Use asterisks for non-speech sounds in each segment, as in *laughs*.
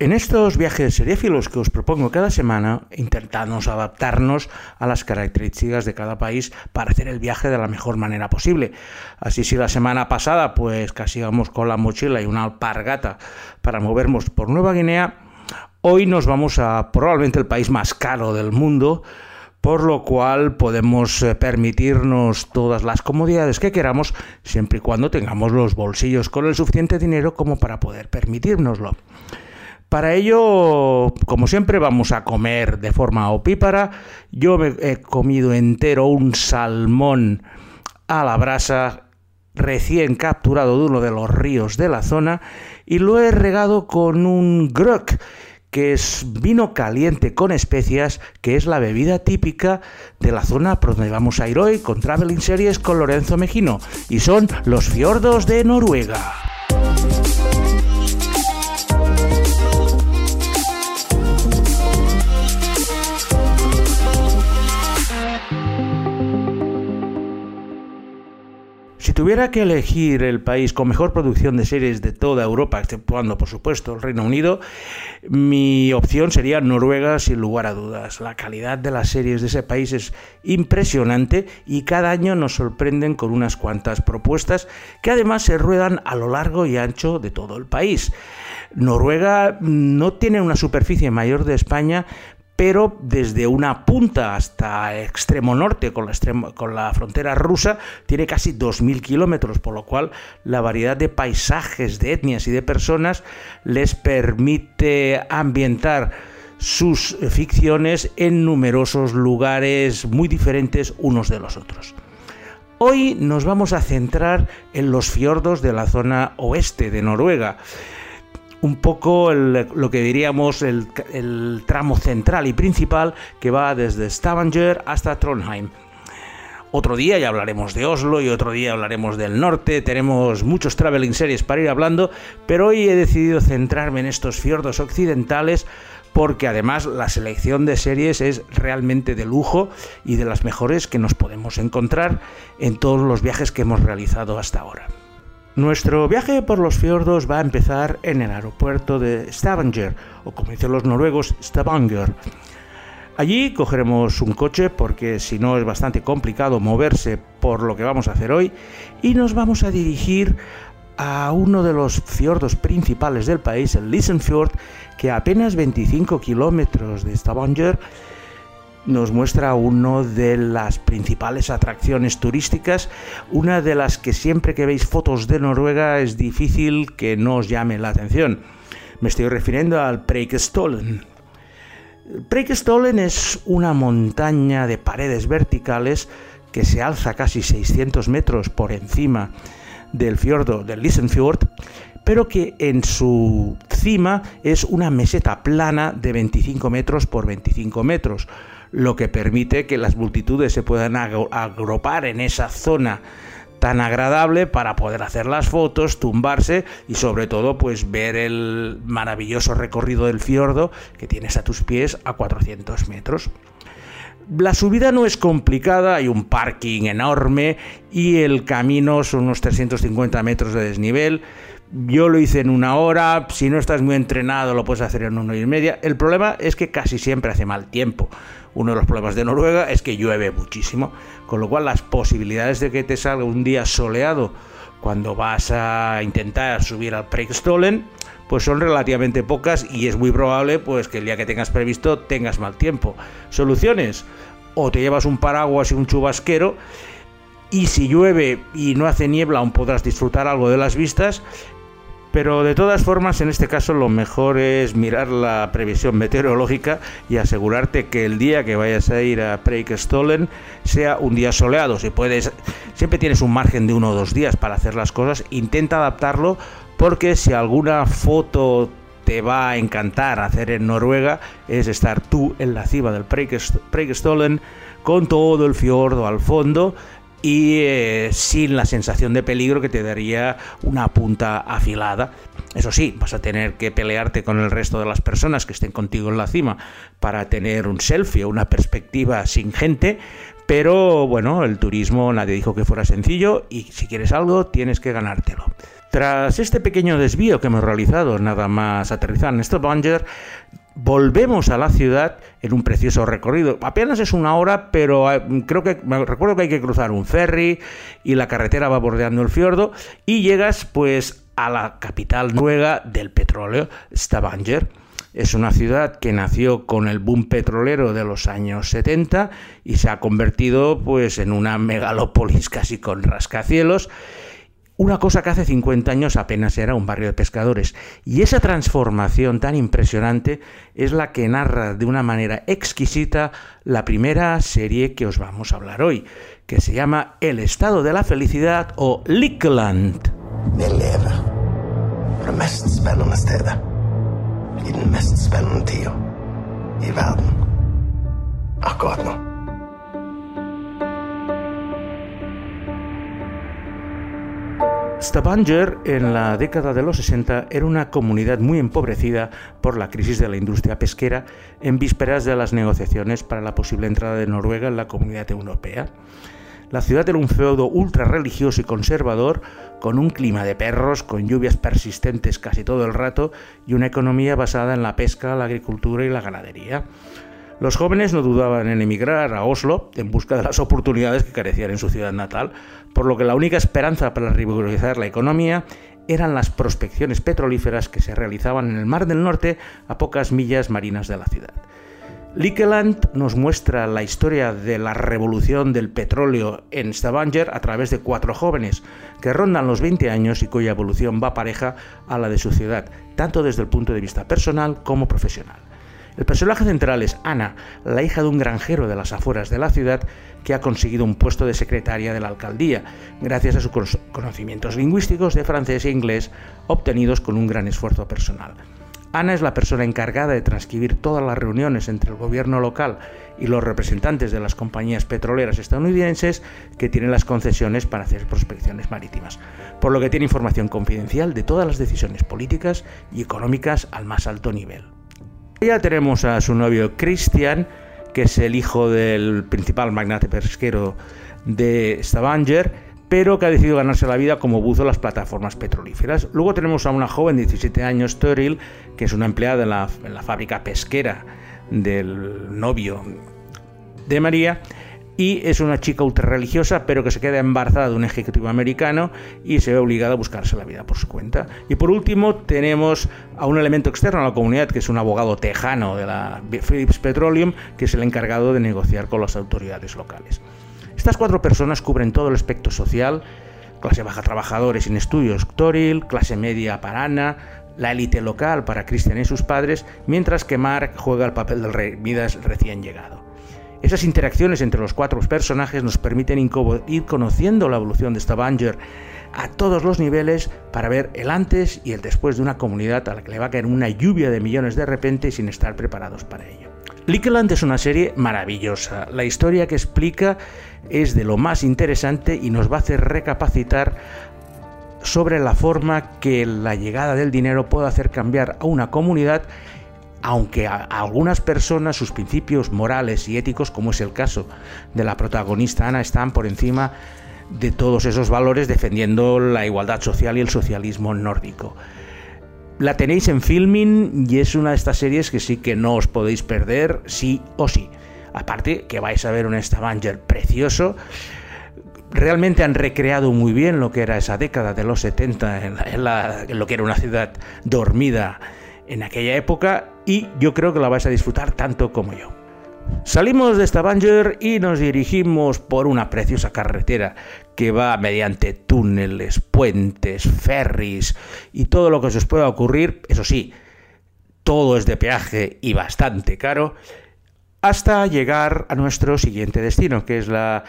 En estos viajes seriéfilos que os propongo cada semana, intentamos adaptarnos a las características de cada país para hacer el viaje de la mejor manera posible. Así si la semana pasada pues casi íbamos con la mochila y una alpargata para movernos por Nueva Guinea, hoy nos vamos a probablemente el país más caro del mundo, por lo cual podemos eh, permitirnos todas las comodidades que queramos siempre y cuando tengamos los bolsillos con el suficiente dinero como para poder permitírnoslo. Para ello, como siempre, vamos a comer de forma opípara. Yo me he comido entero un salmón a la brasa recién capturado de uno de los ríos de la zona y lo he regado con un grog que es vino caliente con especias, que es la bebida típica de la zona por donde vamos a ir hoy con Traveling Series con Lorenzo Mejino, y son los fiordos de Noruega. Si tuviera que elegir el país con mejor producción de series de toda Europa, exceptuando por supuesto el Reino Unido, mi opción sería Noruega sin lugar a dudas. La calidad de las series de ese país es impresionante y cada año nos sorprenden con unas cuantas propuestas que además se ruedan a lo largo y ancho de todo el país. Noruega no tiene una superficie mayor de España, pero desde una punta hasta el extremo norte con la, frontera rusa tiene casi 2.000 kilómetros, por lo cual la variedad de paisajes, de etnias y de personas les permite ambientar sus ficciones en numerosos lugares muy diferentes unos de los otros. Hoy nos vamos a centrar en los fiordos de la zona oeste de Noruega un poco lo que diríamos el, tramo central y principal que va desde Stavanger hasta Trondheim. Otro día ya hablaremos de Oslo y otro día hablaremos del norte. Tenemos muchos traveling series para ir hablando, pero hoy he decidido centrarme en estos fiordos occidentales porque además la selección de series es realmente de lujo y de las mejores que nos podemos encontrar en todos los viajes que hemos realizado hasta ahora. Nuestro viaje por los fiordos va a empezar en el aeropuerto de Stavanger, o como dicen los noruegos, Stavanger. Allí cogeremos un coche porque si no es bastante complicado moverse por lo que vamos a hacer hoy y nos vamos a dirigir a uno de los fiordos principales del país, el Lisenfjord, que a apenas 25 kilómetros de Stavanger nos muestra una de las principales atracciones turísticas, una de las que siempre que veis fotos de Noruega es difícil que no os llame la atención. Me estoy refiriendo al Preikestolen. Preikestolen es una montaña de paredes verticales que se alza casi 600 metros por encima del fiordo del Lisenfjord, pero que en su cima es una meseta plana de 25 metros por 25 metros, lo que permite que las multitudes se puedan agrupar en esa zona tan agradable para poder hacer las fotos, tumbarse y sobre todo pues ver el maravilloso recorrido del fiordo que tienes a tus pies a 400 metros. La subida no es complicada, hay un parking enorme y el camino son unos 350 metros de desnivel. Yo lo hice en una hora, si no estás muy entrenado lo puedes hacer en una hora y media. El problema es que casi siempre hace mal tiempo. Uno de los problemas de Noruega es que llueve muchísimo, con lo cual las posibilidades de que te salga un día soleado cuando vas a intentar subir al Preikstolen pues son relativamente pocas y es muy probable pues que el día que tengas previsto tengas mal tiempo. Soluciones: o te llevas un paraguas y un chubasquero y si llueve y no hace niebla aún podrás disfrutar algo de las vistas pero de todas formas, en este caso lo mejor es mirar la previsión meteorológica y asegurarte que el día que vayas a ir a Preikestolen sea un día soleado. Si puedes, siempre tienes un margen de uno o dos días para hacer las cosas. Intenta adaptarlo porque si alguna foto te va a encantar hacer en Noruega es estar tú en la cima del Preikestolen con todo el fiordo al fondo y eh, sin la sensación de peligro que te daría una punta afilada. Eso sí, vas a tener que pelearte con el resto de las personas que estén contigo en la cima para tener un selfie o una perspectiva sin gente, pero bueno, el turismo nadie dijo que fuera sencillo y si quieres algo tienes que ganártelo. Tras este pequeño desvío que hemos realizado, nada más aterrizar en Stavanger, volvemos a la ciudad en un precioso recorrido. Apenas es una hora, pero eh, creo que recuerdo que hay que cruzar un ferry y la carretera va bordeando el fiordo y llegas pues a la capital noruega del petróleo, Stavanger. Es una ciudad que nació con el boom petrolero de los años 70 y se ha convertido pues en una megalópolis casi con rascacielos una cosa que hace 50 años apenas era un barrio de pescadores. Y esa transformación tan impresionante es la que narra de una manera exquisita la primera serie que os vamos a hablar hoy, que se llama El estado de la felicidad o Lickland. Stavanger en la década de los 60 era una comunidad muy empobrecida por la crisis de la industria pesquera en vísperas de las negociaciones para la posible entrada de Noruega en la comunidad europea. La ciudad era un feudo ultra religioso y conservador, con un clima de perros, con lluvias persistentes casi todo el rato y una economía basada en la pesca, la agricultura y la ganadería. Los jóvenes no dudaban en emigrar a Oslo en busca de las oportunidades que carecían en su ciudad natal, por lo que la única esperanza para revitalizar la economía eran las prospecciones petrolíferas que se realizaban en el Mar del Norte a pocas millas marinas de la ciudad. Likeland nos muestra la historia de la revolución del petróleo en Stavanger a través de cuatro jóvenes que rondan los 20 años y cuya evolución va pareja a la de su ciudad, tanto desde el punto de vista personal como profesional. El personaje central es Ana, la hija de un granjero de las afueras de la ciudad que ha conseguido un puesto de secretaria de la alcaldía, gracias a sus conocimientos lingüísticos de francés e inglés obtenidos con un gran esfuerzo personal. Ana es la persona encargada de transcribir todas las reuniones entre el gobierno local y los representantes de las compañías petroleras estadounidenses que tienen las concesiones para hacer prospecciones marítimas, por lo que tiene información confidencial de todas las decisiones políticas y económicas al más alto nivel. Ya tenemos a su novio Christian, que es el hijo del principal magnate pesquero de Stavanger, pero que ha decidido ganarse la vida como buzo en las plataformas petrolíferas. Luego tenemos a una joven de 17 años, Toril, que es una empleada en la, en la fábrica pesquera del novio de María, y es una chica ultra religiosa, pero que se queda embarazada de un ejecutivo americano y se ve obligada a buscarse la vida por su cuenta. Y por último, tenemos a un elemento externo a la comunidad, que es un abogado tejano de la Philips Petroleum, que es el encargado de negociar con las autoridades locales. Estas cuatro personas cubren todo el espectro social, clase baja trabajadores sin estudios, Toril, clase media para Ana, la élite local para Christian y sus padres, mientras que Mark juega el papel del rey Midas recién llegado. Esas interacciones entre los cuatro personajes nos permiten ir conociendo la evolución de Stavanger a todos los niveles para ver el antes y el después de una comunidad a la que le va a caer una lluvia de millones de repente sin estar preparados para ello. Likeland es una serie maravillosa. La historia que explica es de lo más interesante y nos va a hacer recapacitar sobre la forma que la llegada del dinero puede hacer cambiar a una comunidad aunque a, algunas personas sus principios morales y éticos, como es el caso de la protagonista Ana, están por encima de todos esos valores defendiendo la igualdad social y el socialismo nórdico. La tenéis en filming y es una de estas series que sí que no os podéis perder, sí o sí. Aparte que vais a ver un Stavanger precioso. Realmente han recreado muy bien lo que era esa década de los 70 en lo que era una ciudad dormida en aquella época y yo creo que la vais a disfrutar tanto como yo. Salimos de Stavanger y nos dirigimos por una preciosa carretera que va mediante túneles, puentes, ferries y todo lo que se os pueda ocurrir, eso sí, todo es de peaje y bastante caro, hasta llegar a nuestro siguiente destino, que es la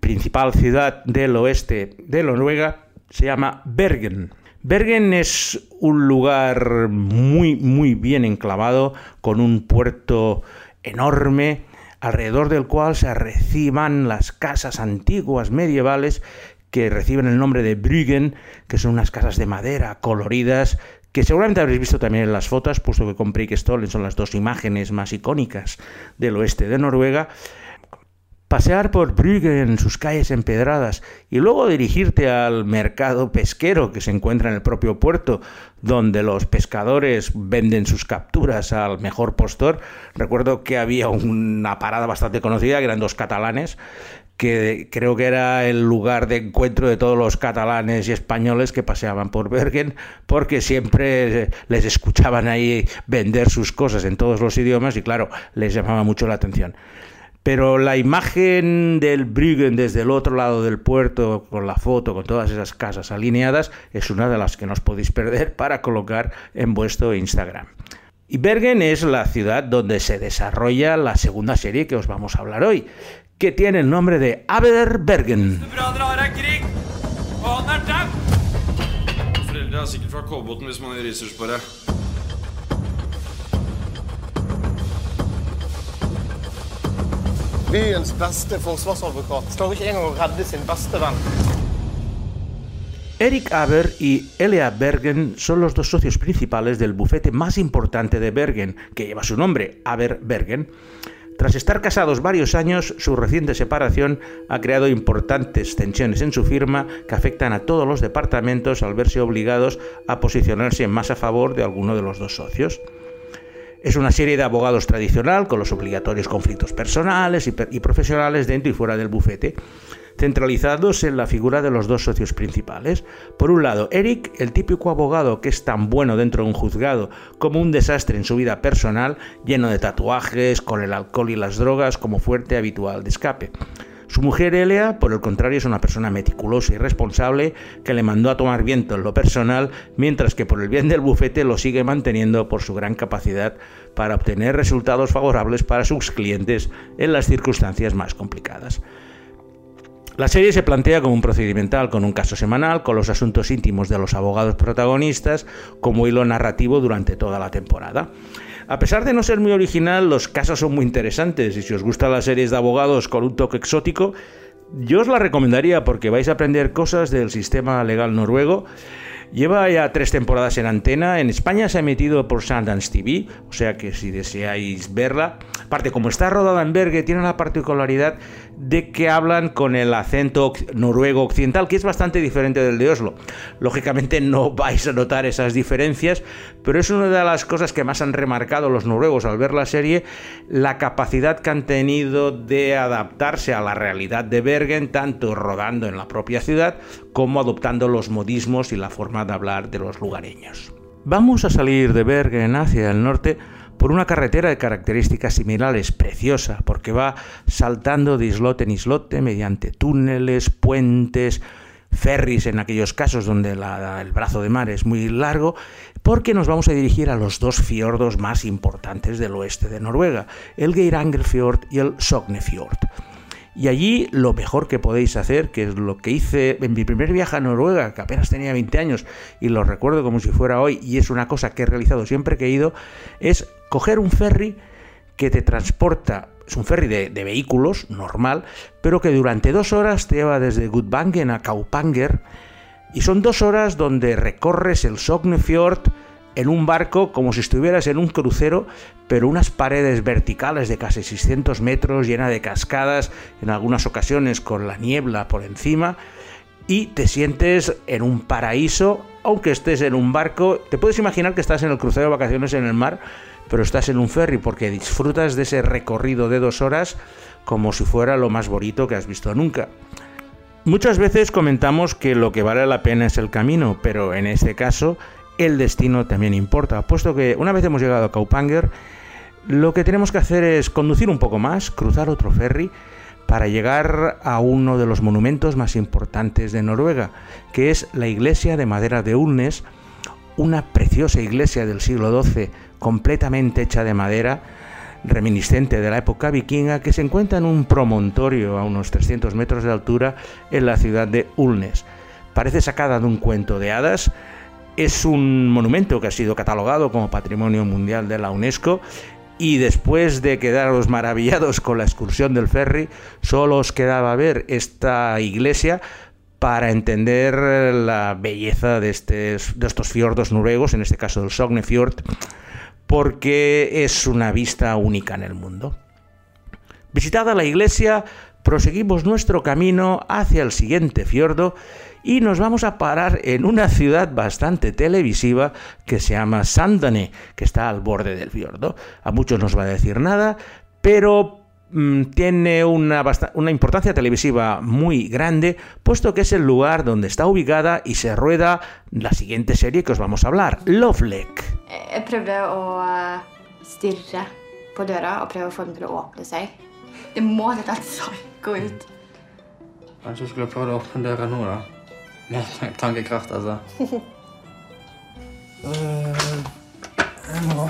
principal ciudad del oeste de Noruega, se llama Bergen. Bergen es un lugar muy, muy bien enclavado, con un puerto enorme, alrededor del cual se arreciban las casas antiguas medievales que reciben el nombre de Brüggen, que son unas casas de madera coloridas que seguramente habréis visto también en las fotos, puesto que con Stolen son las dos imágenes más icónicas del oeste de Noruega. Pasear por Brügge en sus calles empedradas y luego dirigirte al mercado pesquero que se encuentra en el propio puerto, donde los pescadores venden sus capturas al mejor postor. Recuerdo que había una parada bastante conocida, que eran dos catalanes, que creo que era el lugar de encuentro de todos los catalanes y españoles que paseaban por Bergen, porque siempre les escuchaban ahí vender sus cosas en todos los idiomas y claro, les llamaba mucho la atención. Pero la imagen del Brüggen desde el otro lado del puerto, con la foto, con todas esas casas alineadas, es una de las que no os podéis perder para colocar en vuestro Instagram. Y Bergen es la ciudad donde se desarrolla la segunda serie que os vamos a hablar hoy, que tiene el nombre de Aberbergen. Eric Aber y Elia Bergen son los dos socios principales del bufete más importante de Bergen, que lleva su nombre, Aber Bergen. Tras estar casados varios años, su reciente separación ha creado importantes tensiones en su firma que afectan a todos los departamentos al verse obligados a posicionarse más a favor de alguno de los dos socios. Es una serie de abogados tradicional con los obligatorios conflictos personales y, profesionales dentro y fuera del bufete centralizados en la figura de los dos socios principales. Por un lado, Eric, el típico abogado que es tan bueno dentro de un juzgado como un desastre en su vida personal, lleno de tatuajes, con el alcohol y las drogas como fuerte habitual de escape. Su mujer Elia, por el contrario, es una persona meticulosa y responsable que le mandó a tomar viento en lo personal, mientras que por el bien del bufete lo sigue manteniendo por su gran capacidad para obtener resultados favorables para sus clientes en las circunstancias más complicadas. La serie se plantea como un procedimental con un caso semanal, con los asuntos íntimos de los abogados protagonistas como hilo narrativo durante toda la temporada. A pesar de no ser muy original, los casos son muy interesantes y si os gustan las series de abogados con un toque exótico, yo os la recomendaría porque vais a aprender cosas del sistema legal noruego Lleva ya tres temporadas en antena. En España se ha emitido por Sundance TV, o sea que si deseáis verla. Aparte, como está rodada en Berge, tiene la particularidad de que hablan con el acento noruego occidental, que es bastante diferente del de Oslo. Lógicamente no *laughs* vais a notar esas diferencias, pero es una de las cosas que más han remarcado los noruegos al ver la serie, la capacidad que han tenido de adaptarse a la realidad de Bergen, tanto rodando en la propia ciudad como adoptando los modismos y la forma de hablar de los lugareños. Vamos a salir de Bergen hacia el norte por una carretera de características similares, preciosa, porque va saltando de islote en islote mediante túneles, puentes, ferries en aquellos casos donde el brazo de mar es muy largo, porque nos vamos a dirigir a los dos fiordos más importantes del oeste de Noruega, el Geirangerfjord y el Sognefjord. Y allí lo mejor que podéis hacer, que es lo que hice en mi primer viaje a Noruega, que apenas tenía 20 años y lo recuerdo como si fuera hoy, y es una cosa que he realizado siempre que he ido, es coger un ferry que te transporta, es un ferry de, vehículos normal, pero que durante dos horas te lleva desde Gudvangen a Kaupanger, y son dos horas donde recorres el Sognefjord, en un barco como si estuvieras en un crucero, pero unas paredes verticales de casi 600 metros, llena de cascadas, en algunas ocasiones con la niebla por encima, y te sientes en un paraíso, aunque estés en un barco, te puedes imaginar que estás en el crucero de vacaciones en el mar, pero estás en un ferry porque disfrutas de ese recorrido de dos horas como si fuera lo más bonito que has visto nunca. Muchas veces comentamos que lo que vale la pena es el camino, pero en este caso el destino también importa, puesto que una vez hemos llegado a Kaupanger, lo que tenemos que hacer es conducir un poco más, cruzar otro ferry, para llegar a uno de los monumentos más importantes de Noruega, que es la iglesia de madera de Ulnes, una preciosa iglesia del siglo XII, completamente hecha de madera, reminiscente de la época vikinga, que se encuentra en un promontorio a unos 300 metros de altura en la ciudad de Ulnes. Parece sacada de un cuento de hadas, es un monumento que ha sido catalogado como Patrimonio Mundial de la UNESCO y después de quedaros maravillados con la excursión del ferry, solo os quedaba ver esta iglesia para entender la belleza de, de estos fiordos noruegos, en este caso del Sognefjord, porque es una vista única en el mundo. Visitada la iglesia, proseguimos nuestro camino hacia el siguiente fiordo y nos vamos a parar en una ciudad bastante televisiva que se llama Sandane, que está al borde del fiordo. A muchos nos va a decir nada, pero mm, tiene una, una, importancia televisiva muy grande, puesto que es el lugar donde está ubicada y se rueda la siguiente serie que os vamos a hablar, Lovelake. Jeg prøvde å stirre på døra og prøve å få den til å åpne seg. Det må se psyko ut. Kanskje skulle prøvd å åpne døra nå, da. Med tankekraft, altså. Jeg *laughs* må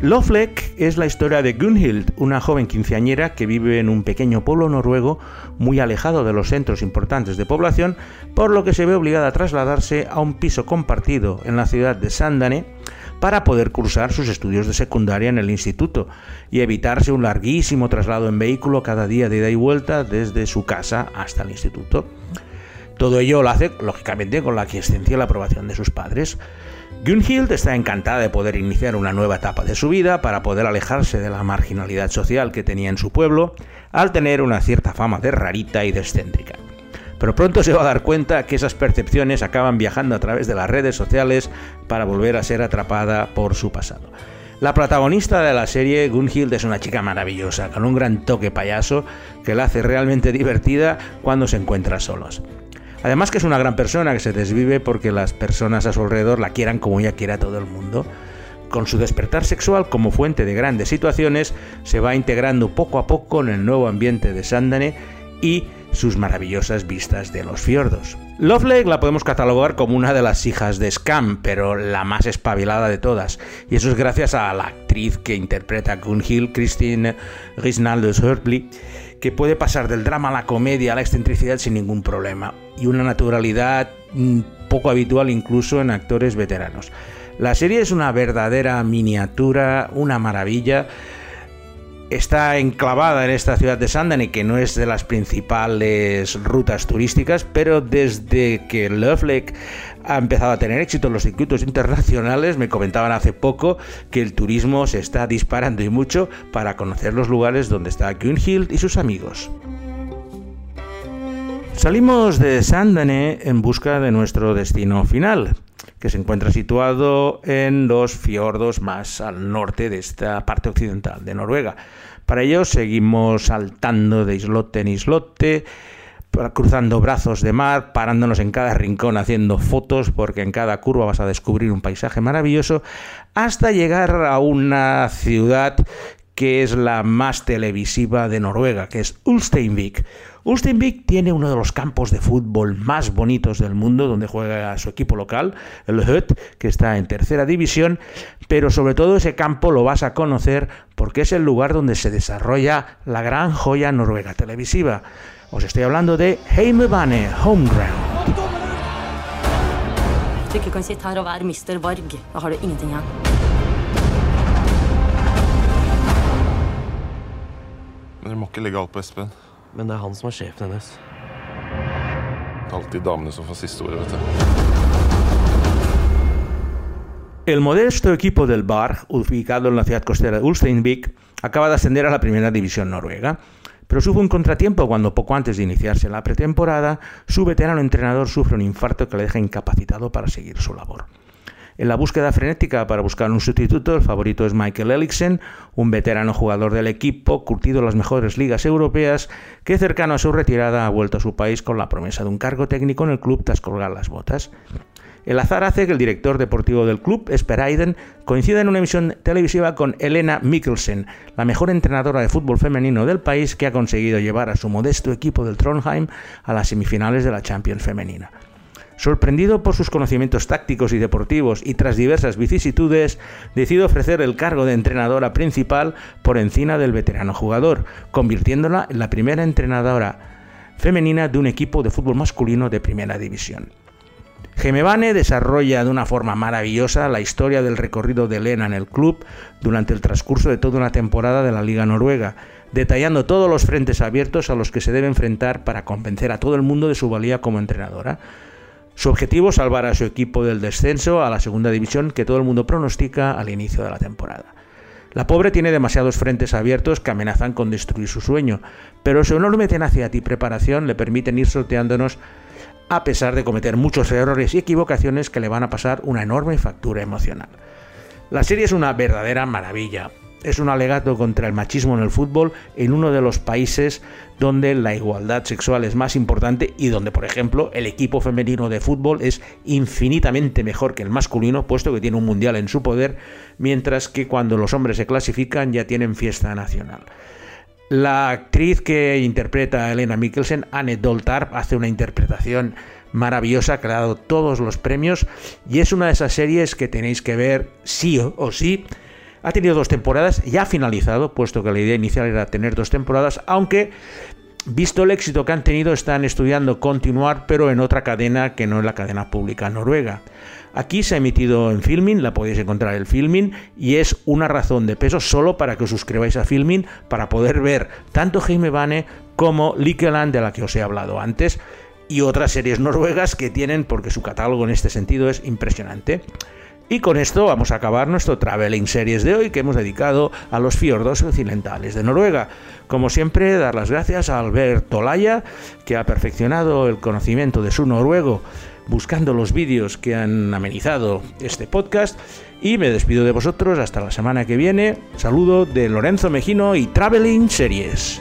Loflek es la historia de Gunhild, una joven quinceañera que vive en un pequeño pueblo noruego muy alejado de los centros importantes de población, por lo que se ve obligada a trasladarse a un piso compartido en la ciudad de Sandane para poder cursar sus estudios de secundaria en el instituto y evitarse un larguísimo traslado en vehículo cada día de ida y vuelta desde su casa hasta el instituto. Todo ello lo hace, lógicamente, con la aquiescencia y la aprobación de sus padres. Gunhild está encantada de poder iniciar una nueva etapa de su vida para poder alejarse de la marginalidad social que tenía en su pueblo, al tener una cierta fama de rarita y de excéntrica pero pronto se va a dar cuenta que esas percepciones acaban viajando a través de las redes sociales para volver a ser atrapada por su pasado. La protagonista de la serie, Gunhild, es una chica maravillosa, con un gran toque payaso que la hace realmente divertida cuando se encuentra solos. Además que es una gran persona que se desvive porque las personas a su alrededor la quieran como ella quiera a todo el mundo. Con su despertar sexual como fuente de grandes situaciones, se va integrando poco a poco en el nuevo ambiente de Sandane y sus maravillosas vistas de los fiordos. Lovelake la podemos catalogar como una de las hijas de Scam, pero la más espabilada de todas, y eso es gracias a la actriz que interpreta a Gunhild, Christine Risnaldus Hurtley, que puede pasar del drama a la comedia a la excentricidad sin ningún problema, y una naturalidad mm, poco habitual incluso en actores veteranos. La serie es una verdadera miniatura, una maravilla, está enclavada en esta ciudad de Sandane, que no es de las principales rutas turísticas, pero desde que Love Lake ha empezado a tener éxito en los circuitos internacionales, me comentaban hace poco que el turismo se está disparando y mucho para conocer los lugares donde está Gunhild y sus amigos. Salimos de Sandane en busca de nuestro destino final, que se encuentra situado en los fiordos más al norte de esta parte occidental de Noruega. Para ello seguimos saltando de islote en islote, cruzando brazos de mar, parándonos en cada rincón haciendo fotos, porque en cada curva vas a descubrir un paisaje maravilloso, hasta llegar a una ciudad que es la más televisiva de Noruega, que es Ulsteinvik. Ulsteinvik tiene uno de los campos de fútbol más bonitos del mundo, donde juega su equipo local, el Hut, que está en tercera división, pero sobre todo ese campo lo vas a conocer porque es el lugar donde se desarrolla la gran joya noruega televisiva. Os estoy hablando de Heimebane Homeground. Men dere må ikke legge alt på Espen. Men det er han som er sjefen hennes. Det er alltid damene som får siste ordet, vet du. El modesto equipo del Bar, ubicado en la ciudad costera de Ulsteinvik, acaba de ascender a la primera división noruega. Pero sufre un contratiempo cuando poco antes de iniciarse la pretemporada, su veterano entrenador sufre un infarto que le deja incapacitado para seguir su labor. En la búsqueda frenética para buscar un sustituto, el favorito es Michael Elixen, un veterano jugador del equipo, curtido en las mejores ligas europeas, que cercano a su retirada ha vuelto a su país con la promesa de un cargo técnico en el club tras colgar las botas. El azar hace que el director deportivo del club, Esper Aiden, coincida en una emisión televisiva con Elena Mikkelsen, la mejor entrenadora de fútbol femenino del país que ha conseguido llevar a su modesto equipo del Trondheim a las semifinales de la Champions femenina. Sorprendido por sus conocimientos tácticos y deportivos y tras diversas vicisitudes, decide ofrecer el cargo de entrenadora principal por encima del veterano jugador, convirtiéndola en la primera entrenadora femenina de un equipo de fútbol masculino de primera división. Gemebane desarrolla de una forma maravillosa la historia del recorrido de Elena en el club durante el transcurso de toda una temporada de la Liga Noruega, detallando todos los frentes abiertos a los que se debe enfrentar para convencer a todo el mundo de su valía como entrenadora. Su objetivo, salvar a su equipo del descenso a la segunda división que todo el mundo pronostica al inicio de la temporada. La pobre tiene demasiados frentes abiertos que amenazan con destruir su sueño, pero su enorme tenacidad y preparación le permiten ir sorteándonos a pesar de cometer muchos errores y equivocaciones que le van a pasar una enorme factura emocional. La serie es una verdadera maravilla. Es un alegato contra el machismo en el fútbol en uno de los países donde la igualdad sexual es más importante y donde, por ejemplo, el equipo femenino de fútbol es infinitamente mejor que el masculino, puesto que tiene un mundial en su poder, mientras que cuando los hombres se clasifican ya tienen fiesta nacional. La actriz que interpreta a Elena Mikkelsen, Anne Doltar, hace una interpretación maravillosa, que ha dado todos los premios y es una de esas series que tenéis que ver sí o sí. Ha tenido dos temporadas, ya ha finalizado, puesto que la idea inicial era tener dos temporadas, aunque visto el éxito que han tenido están estudiando continuar, pero en otra cadena que no es la cadena pública noruega. Aquí se ha emitido en Filmin, la podéis encontrar en Filmin, y es una razón de peso solo para que os suscribáis a Filmin para poder ver tanto Jaime Bane como Likeland, de la que os he hablado antes, y otras series noruegas que tienen, porque su catálogo en este sentido es impresionante. Y con esto vamos a acabar nuestro Traveling Series de hoy que hemos dedicado a los fiordos occidentales de Noruega. Como siempre, dar las gracias a Alberto Laya, que ha perfeccionado el conocimiento de su noruego buscando los vídeos que han amenizado este podcast. Y me despido de vosotros hasta la semana que viene. Saludo de Lorenzo Mejino y Traveling Series.